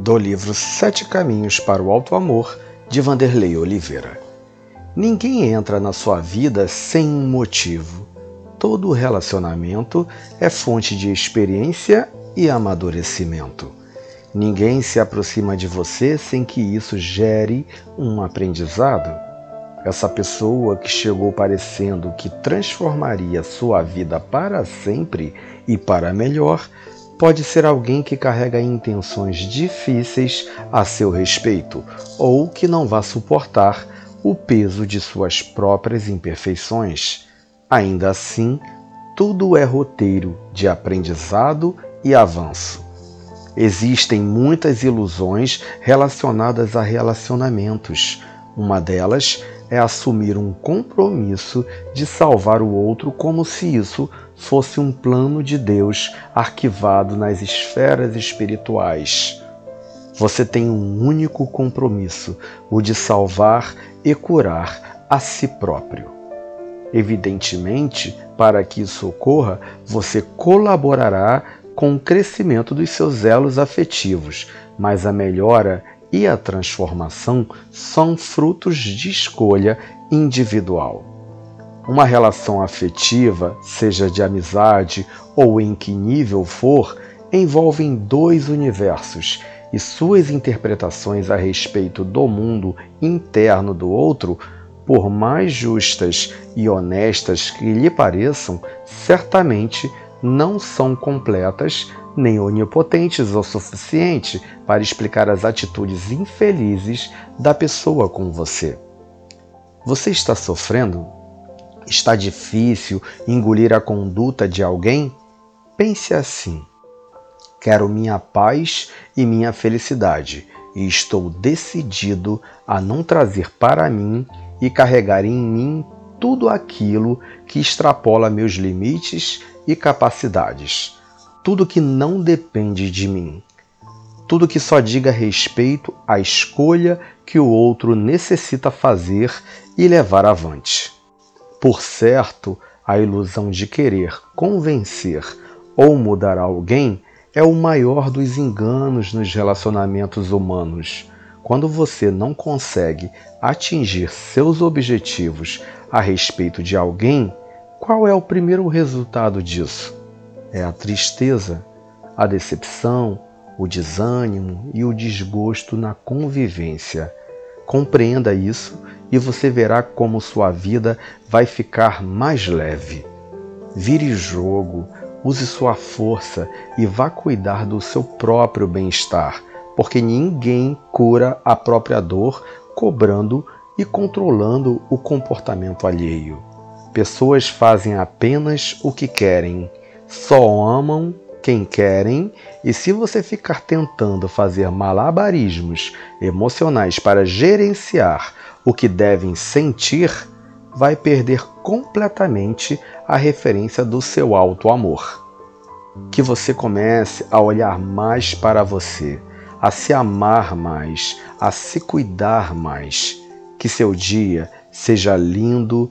do livro Sete Caminhos para o Alto Amor, de Vanderlei Oliveira. Ninguém entra na sua vida sem um motivo. Todo relacionamento é fonte de experiência e amadurecimento. Ninguém se aproxima de você sem que isso gere um aprendizado. Essa pessoa que chegou parecendo que transformaria sua vida para sempre e para melhor, pode ser alguém que carrega intenções difíceis a seu respeito ou que não vá suportar o peso de suas próprias imperfeições. Ainda assim, tudo é roteiro de aprendizado e avanço. Existem muitas ilusões relacionadas a relacionamentos. Uma delas é assumir um compromisso de salvar o outro como se isso fosse um plano de Deus arquivado nas esferas espirituais. Você tem um único compromisso, o de salvar e curar a si próprio. Evidentemente, para que isso ocorra, você colaborará com o crescimento dos seus elos afetivos, mas a melhora e a transformação são frutos de escolha individual. Uma relação afetiva, seja de amizade ou em que nível for, envolve dois universos e suas interpretações a respeito do mundo interno do outro, por mais justas e honestas que lhe pareçam, certamente não são completas nem onipotentes o suficiente para explicar as atitudes infelizes da pessoa com você. Você está sofrendo? Está difícil engolir a conduta de alguém? Pense assim: quero minha paz e minha felicidade, e estou decidido a não trazer para mim e carregar em mim tudo aquilo que extrapola meus limites e capacidades tudo que não depende de mim, tudo que só diga respeito à escolha que o outro necessita fazer e levar avante. Por certo, a ilusão de querer convencer ou mudar alguém é o maior dos enganos nos relacionamentos humanos. Quando você não consegue atingir seus objetivos a respeito de alguém, qual é o primeiro resultado disso? é a tristeza, a decepção, o desânimo e o desgosto na convivência. Compreenda isso e você verá como sua vida vai ficar mais leve. Vire jogo, use sua força e vá cuidar do seu próprio bem-estar, porque ninguém cura a própria dor cobrando e controlando o comportamento alheio. Pessoas fazem apenas o que querem só amam quem querem, e se você ficar tentando fazer malabarismos emocionais para gerenciar o que devem sentir, vai perder completamente a referência do seu alto amor. Que você comece a olhar mais para você, a se amar mais, a se cuidar mais. Que seu dia seja lindo